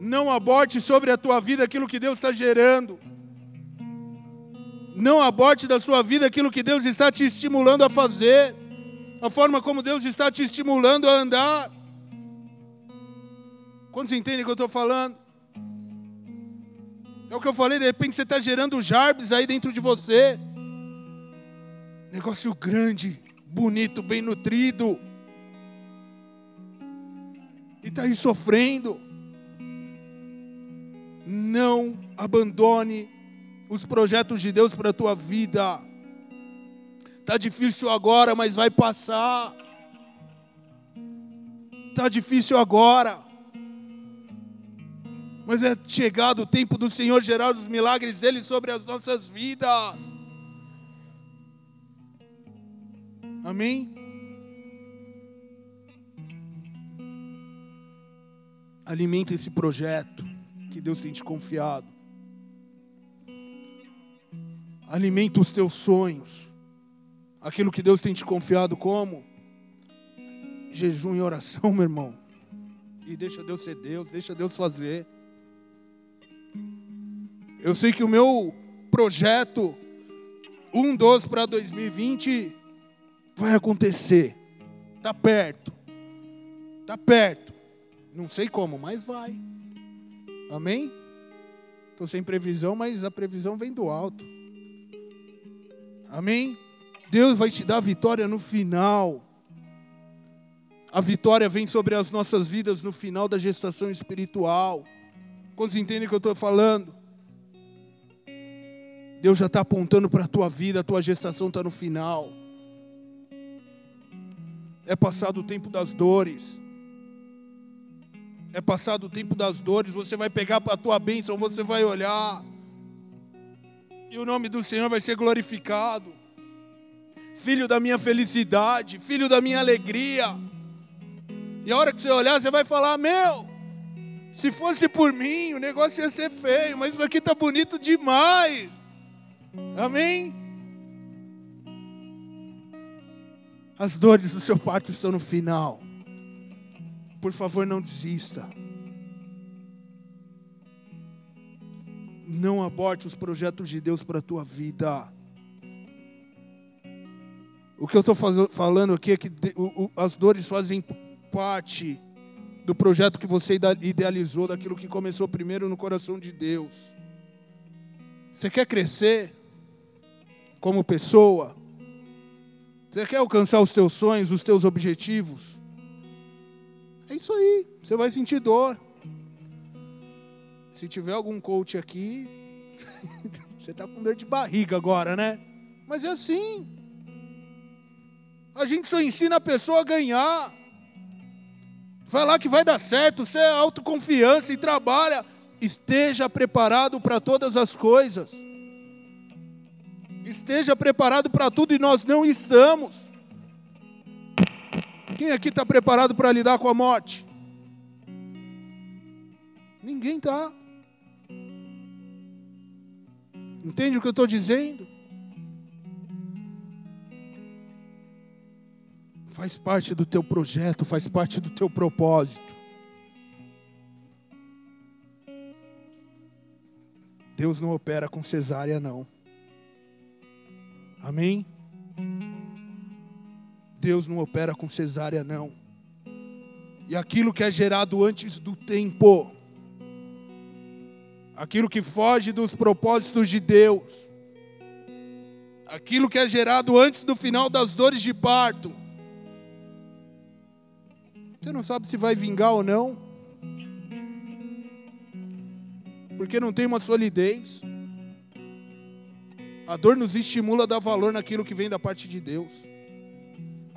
Speaker 1: Não aborte sobre a tua vida aquilo que Deus está gerando. Não aborte da sua vida aquilo que Deus está te estimulando a fazer. A forma como Deus está te estimulando a andar. Quantos entendem o que eu estou falando? É o que eu falei, de repente você está gerando jarbes aí dentro de você. Negócio grande, bonito, bem nutrido. E está aí sofrendo não abandone os projetos de Deus para a tua vida. Tá difícil agora, mas vai passar. Tá difícil agora. Mas é chegado o tempo do Senhor gerar os milagres dele sobre as nossas vidas. Amém? Alimenta esse projeto que Deus tem te confiado. Alimenta os teus sonhos. Aquilo que Deus tem te confiado como? Jejum e oração, meu irmão. E deixa Deus ser Deus, deixa Deus fazer. Eu sei que o meu projeto 1-12 para 2020 vai acontecer. Está perto. Está perto. Não sei como, mas vai. Amém? Estou sem previsão, mas a previsão vem do alto. Amém? Deus vai te dar vitória no final. A vitória vem sobre as nossas vidas no final da gestação espiritual. Quantos entendem o que eu estou falando? Deus já está apontando para a tua vida, a tua gestação está no final. É passado o tempo das dores é passado o tempo das dores, você vai pegar para a tua bênção, você vai olhar, e o nome do Senhor vai ser glorificado. Filho da minha felicidade, filho da minha alegria. E a hora que você olhar, você vai falar: Meu, se fosse por mim, o negócio ia ser feio, mas isso aqui está bonito demais. Amém? As dores do seu parto estão no final. Por favor, não desista. Não aborte os projetos de Deus para a tua vida. O que eu estou falando aqui é que as dores fazem parte do projeto que você idealizou, daquilo que começou primeiro no coração de Deus. Você quer crescer como pessoa? Você quer alcançar os teus sonhos, os teus objetivos? É isso aí, você vai sentir dor. Se tiver algum coach aqui, você está com dor de barriga agora, né? Mas é assim. A gente só ensina a pessoa a ganhar. Lá que vai dar certo, você é autoconfiança e trabalha. Esteja preparado para todas as coisas. Esteja preparado para tudo e nós não estamos. Quem aqui está preparado para lidar com a morte? Ninguém está. Entende o que eu estou dizendo? Faz parte do teu projeto, faz parte do teu propósito. Deus não opera com cesárea, não. Amém? Deus não opera com cesárea, não. E aquilo que é gerado antes do tempo, aquilo que foge dos propósitos de Deus, aquilo que é gerado antes do final das dores de parto, você não sabe se vai vingar ou não, porque não tem uma solidez. A dor nos estimula a dar valor naquilo que vem da parte de Deus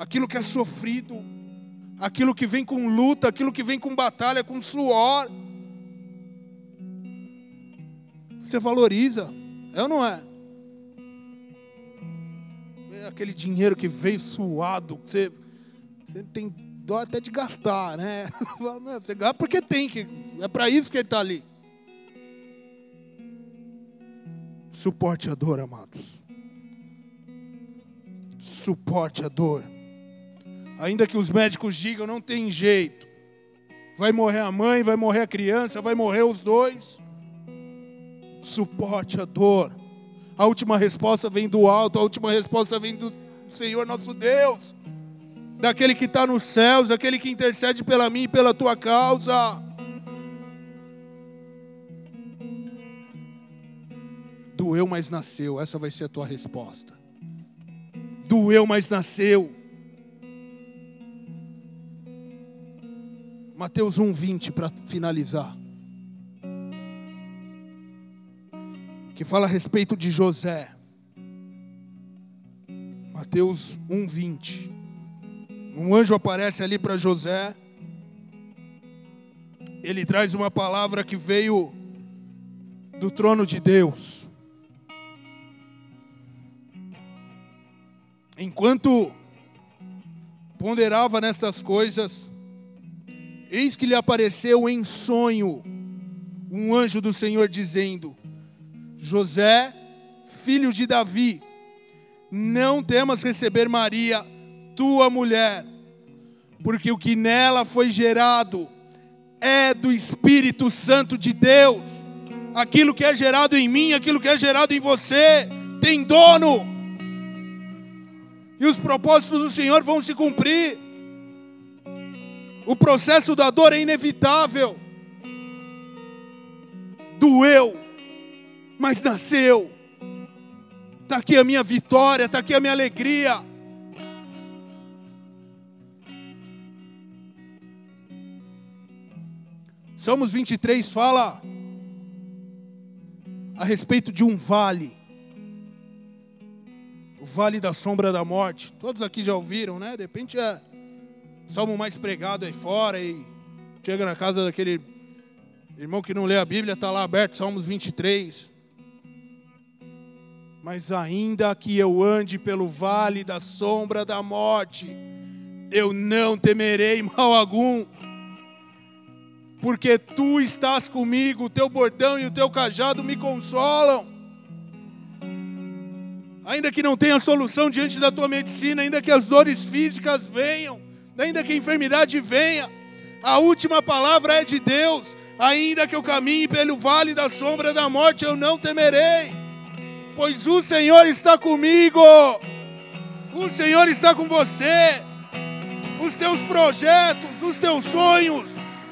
Speaker 1: aquilo que é sofrido, aquilo que vem com luta, aquilo que vem com batalha, com suor. você valoriza. É ou não é? é aquele dinheiro que veio suado, você, você tem dó até de gastar, né? Você gasta porque tem que. É para isso que ele está ali. Suporte a dor, amados. Suporte a dor. Ainda que os médicos digam não tem jeito. Vai morrer a mãe, vai morrer a criança, vai morrer os dois. Suporte a dor. A última resposta vem do alto, a última resposta vem do Senhor nosso Deus, daquele que está nos céus, daquele que intercede pela mim e pela tua causa. Doeu, mas nasceu. Essa vai ser a tua resposta. Doeu, mas nasceu. Mateus 1:20 para finalizar. Que fala a respeito de José. Mateus 1:20. Um anjo aparece ali para José. Ele traz uma palavra que veio do trono de Deus. Enquanto ponderava nestas coisas, eis que lhe apareceu em sonho um anjo do Senhor dizendo: José, filho de Davi, não temas receber Maria, tua mulher, porque o que nela foi gerado é do Espírito Santo de Deus. Aquilo que é gerado em mim, aquilo que é gerado em você, tem dono e os propósitos do Senhor vão se cumprir. O processo da dor é inevitável. Doeu, mas nasceu. Está aqui a minha vitória, está aqui a minha alegria. Salmos 23 fala a respeito de um vale o vale da sombra da morte. Todos aqui já ouviram, né? De repente é salmo mais pregado aí fora e chega na casa daquele irmão que não lê a Bíblia, está lá aberto, Salmos 23. Mas ainda que eu ande pelo vale da sombra da morte, eu não temerei mal algum, porque tu estás comigo, o teu bordão e o teu cajado me consolam ainda que não tenha solução diante da tua medicina, ainda que as dores físicas venham, ainda que a enfermidade venha, a última palavra é de Deus. Ainda que eu caminhe pelo vale da sombra da morte, eu não temerei, pois o Senhor está comigo, o Senhor está com você. Os teus projetos, os teus sonhos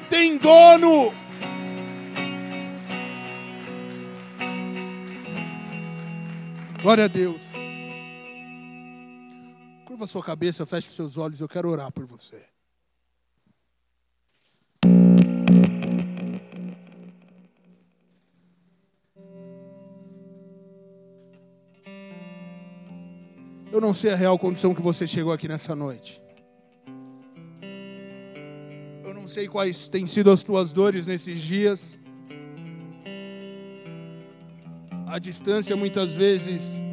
Speaker 1: têm dono. Glória a Deus. Curva sua cabeça, feche seus olhos, eu quero orar por você. Eu não sei a real condição que você chegou aqui nessa noite. Eu não sei quais têm sido as tuas dores nesses dias. A distância muitas vezes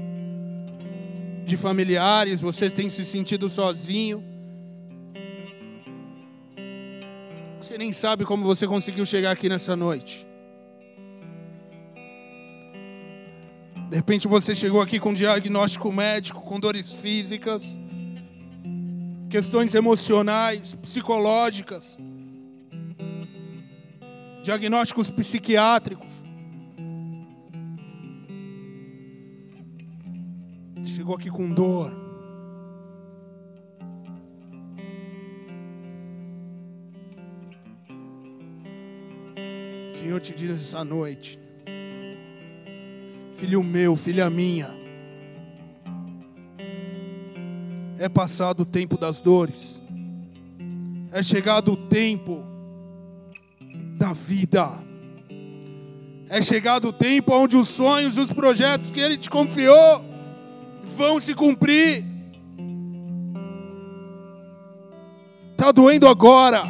Speaker 1: de familiares, você tem se sentido sozinho. Você nem sabe como você conseguiu chegar aqui nessa noite. De repente você chegou aqui com diagnóstico médico, com dores físicas, questões emocionais, psicológicas, diagnósticos psiquiátricos. Chegou aqui com dor. Senhor te diz essa noite, filho meu, filha minha, é passado o tempo das dores, é chegado o tempo da vida, é chegado o tempo onde os sonhos, os projetos que Ele te confiou, vão se cumprir. Está doendo agora,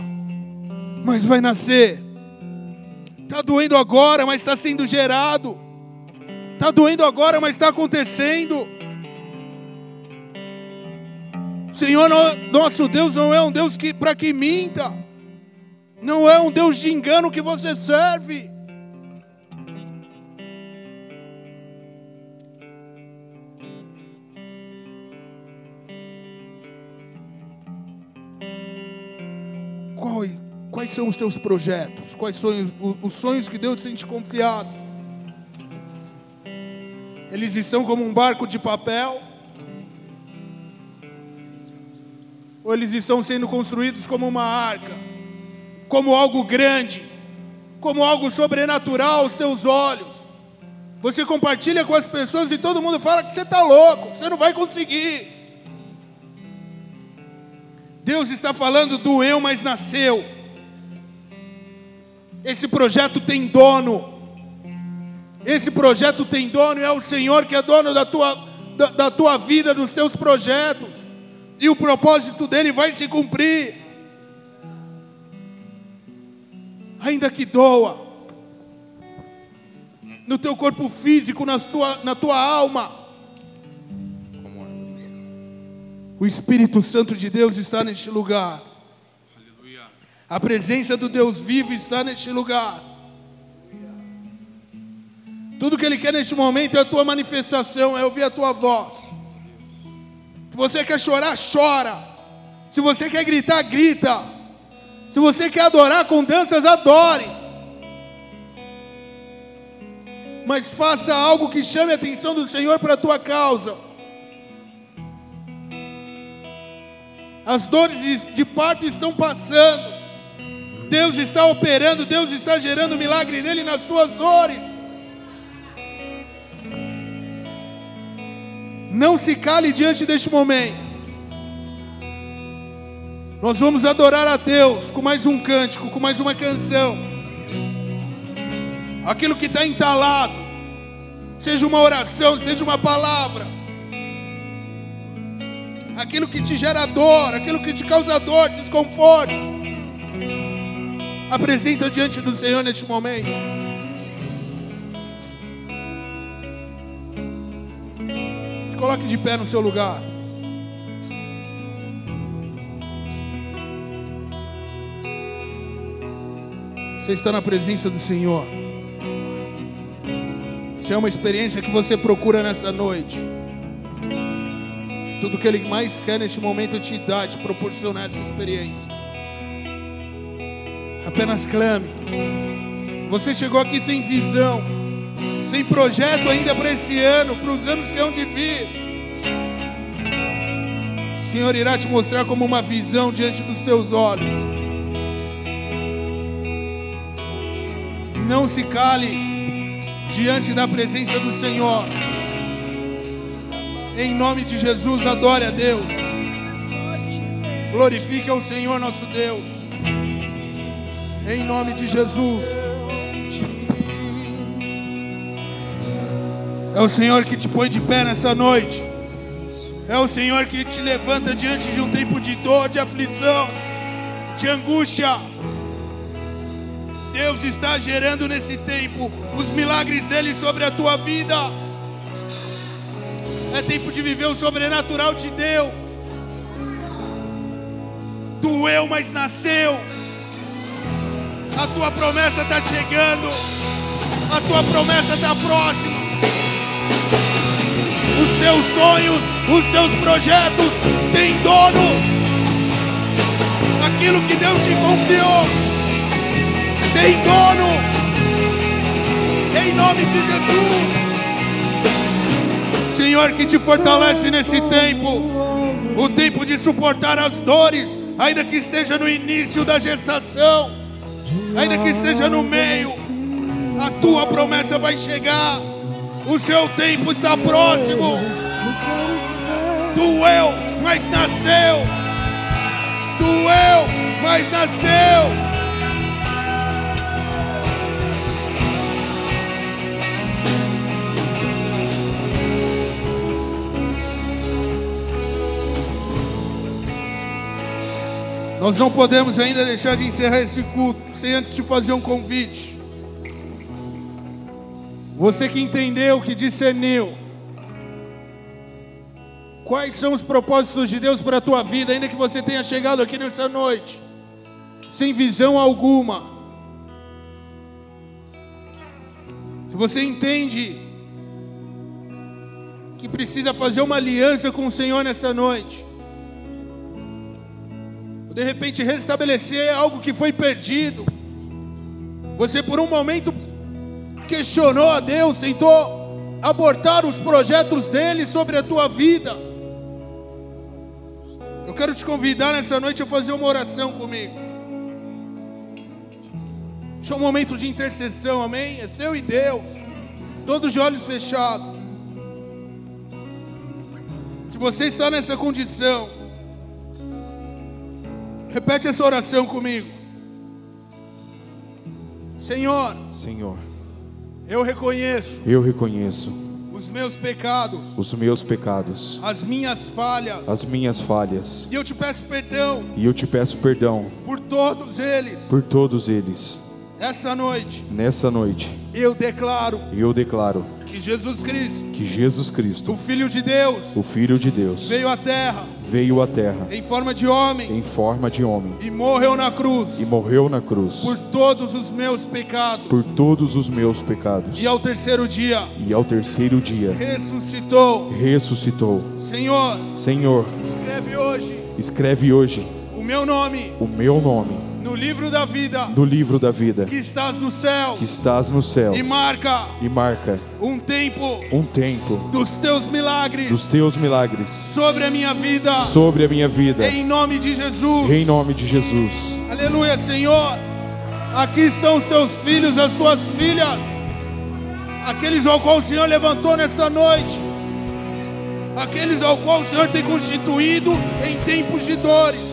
Speaker 1: mas vai nascer. Está doendo agora, mas está sendo gerado. Está doendo agora, mas está acontecendo. Senhor, nosso Deus não é um Deus que para que minta. Não é um Deus de engano que você serve. Quais, são os teus projetos? Quais são os, os sonhos que Deus tem te confiado? Eles estão como um barco de papel? Ou eles estão sendo construídos como uma arca, como algo grande, como algo sobrenatural aos teus olhos? Você compartilha com as pessoas e todo mundo fala que você está louco, você não vai conseguir. Deus está falando do eu, mas nasceu. Esse projeto tem dono. Esse projeto tem dono e é o Senhor que é dono da tua, da, da tua vida, dos teus projetos e o propósito dele vai se cumprir. Ainda que doa, no teu corpo físico, na tua, na tua alma. O Espírito Santo de Deus está neste lugar. A presença do Deus vivo está neste lugar. Tudo que Ele quer neste momento é a tua manifestação, é ouvir a tua voz. Se você quer chorar, chora. Se você quer gritar, grita. Se você quer adorar com danças, adore. Mas faça algo que chame a atenção do Senhor para a tua causa. As dores de parto estão passando. Deus está operando, Deus está gerando o milagre dele nas tuas dores. Não se cale diante deste momento. Nós vamos adorar a Deus com mais um cântico, com mais uma canção. Aquilo que está entalado, seja uma oração, seja uma palavra. Aquilo que te gera dor, aquilo que te causa dor, desconforto. Apresenta diante do Senhor neste momento. coloque de pé no seu lugar. Você está na presença do Senhor. Se é uma experiência que você procura nessa noite. Tudo que Ele mais quer neste momento é te dar, te proporcionar essa experiência. Apenas clame. Você chegou aqui sem visão, sem projeto ainda para esse ano, para os anos que hão de vir. O Senhor irá te mostrar como uma visão diante dos teus olhos. Não se cale diante da presença do Senhor. Em nome de Jesus, adore a Deus. Glorifique ao Senhor nosso Deus. Em nome de Jesus. É o Senhor que te põe de pé nessa noite. É o Senhor que te levanta diante de um tempo de dor, de aflição, de angústia. Deus está gerando nesse tempo os milagres dele sobre a tua vida. É tempo de viver o sobrenatural de Deus. Doeu, mas nasceu. A tua promessa está chegando. A tua promessa está próxima os teus sonhos, os teus projetos têm dono. Aquilo que Deus te confiou tem dono. Em nome de Jesus. Senhor, que te fortalece nesse tempo, o tempo de suportar as dores, ainda que esteja no início da gestação, ainda que esteja no meio, a tua promessa vai chegar. O seu tempo está próximo. Doeu, mas nasceu. Doeu, mas nasceu. Nós não podemos ainda deixar de encerrar esse culto sem antes te fazer um convite. Você que entendeu, que discerniu. Quais são os propósitos de Deus para a tua vida, ainda que você tenha chegado aqui nessa noite, sem visão alguma. Se você entende que precisa fazer uma aliança com o Senhor nessa noite, de repente restabelecer algo que foi perdido, você por um momento questionou a Deus, tentou abortar os projetos dele sobre a tua vida. Eu quero te convidar nessa noite a fazer uma oração comigo. Isso é um momento de intercessão, amém? É seu e Deus. Todos de olhos fechados. Se você está nessa condição, repete essa oração comigo. Senhor,
Speaker 2: Senhor,
Speaker 1: eu reconheço
Speaker 2: eu reconheço
Speaker 1: os meus pecados,
Speaker 2: os meus pecados,
Speaker 1: as minhas falhas,
Speaker 2: as minhas falhas,
Speaker 1: e eu te peço perdão
Speaker 2: e eu te peço perdão
Speaker 1: por todos eles.
Speaker 2: por todos eles.
Speaker 1: Esta noite
Speaker 2: Nessa noite,
Speaker 1: eu declaro
Speaker 2: eu declaro
Speaker 1: que Jesus Cristo,
Speaker 2: que Jesus
Speaker 1: o
Speaker 2: Cristo,
Speaker 1: Filho de Deus,
Speaker 2: o Filho de Deus,
Speaker 1: veio à terra
Speaker 2: veio à terra
Speaker 1: em forma de homem
Speaker 2: em forma de homem
Speaker 1: e morreu na cruz
Speaker 2: e morreu na cruz
Speaker 1: por todos os meus pecados.
Speaker 2: por todos os meus pecados.
Speaker 1: E ao terceiro dia
Speaker 2: E ao terceiro dia
Speaker 1: ressuscitou.
Speaker 2: ressuscitou.
Speaker 1: Senhor,
Speaker 2: Senhor,
Speaker 1: escreve hoje
Speaker 2: escreve hoje
Speaker 1: o meu nome
Speaker 2: o meu nome
Speaker 1: no livro da vida
Speaker 2: no livro da vida
Speaker 1: que estás no céu
Speaker 2: que estás no céu
Speaker 1: e marca
Speaker 2: e marca
Speaker 1: um tempo
Speaker 2: um tempo
Speaker 1: dos teus milagres
Speaker 2: dos teus milagres
Speaker 1: sobre a minha vida.
Speaker 2: sobre a minha vida.
Speaker 1: Em nome de Jesus.
Speaker 2: Em nome de Jesus.
Speaker 1: Aleluia, Senhor. Aqui estão os teus filhos, as tuas filhas, aqueles ao qual o Senhor levantou nesta noite, aqueles ao qual o Senhor tem constituído em tempos de dores.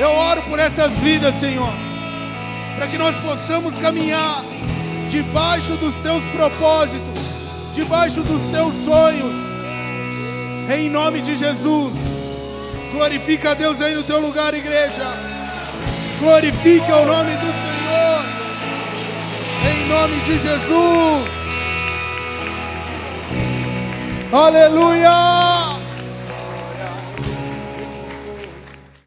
Speaker 1: Eu oro por essas vidas, Senhor, para que nós possamos caminhar debaixo dos teus propósitos, debaixo dos teus sonhos, em nome de Jesus. Glorifica a Deus aí no teu lugar, igreja. Glorifique o nome do Senhor. Em nome de Jesus. Aleluia!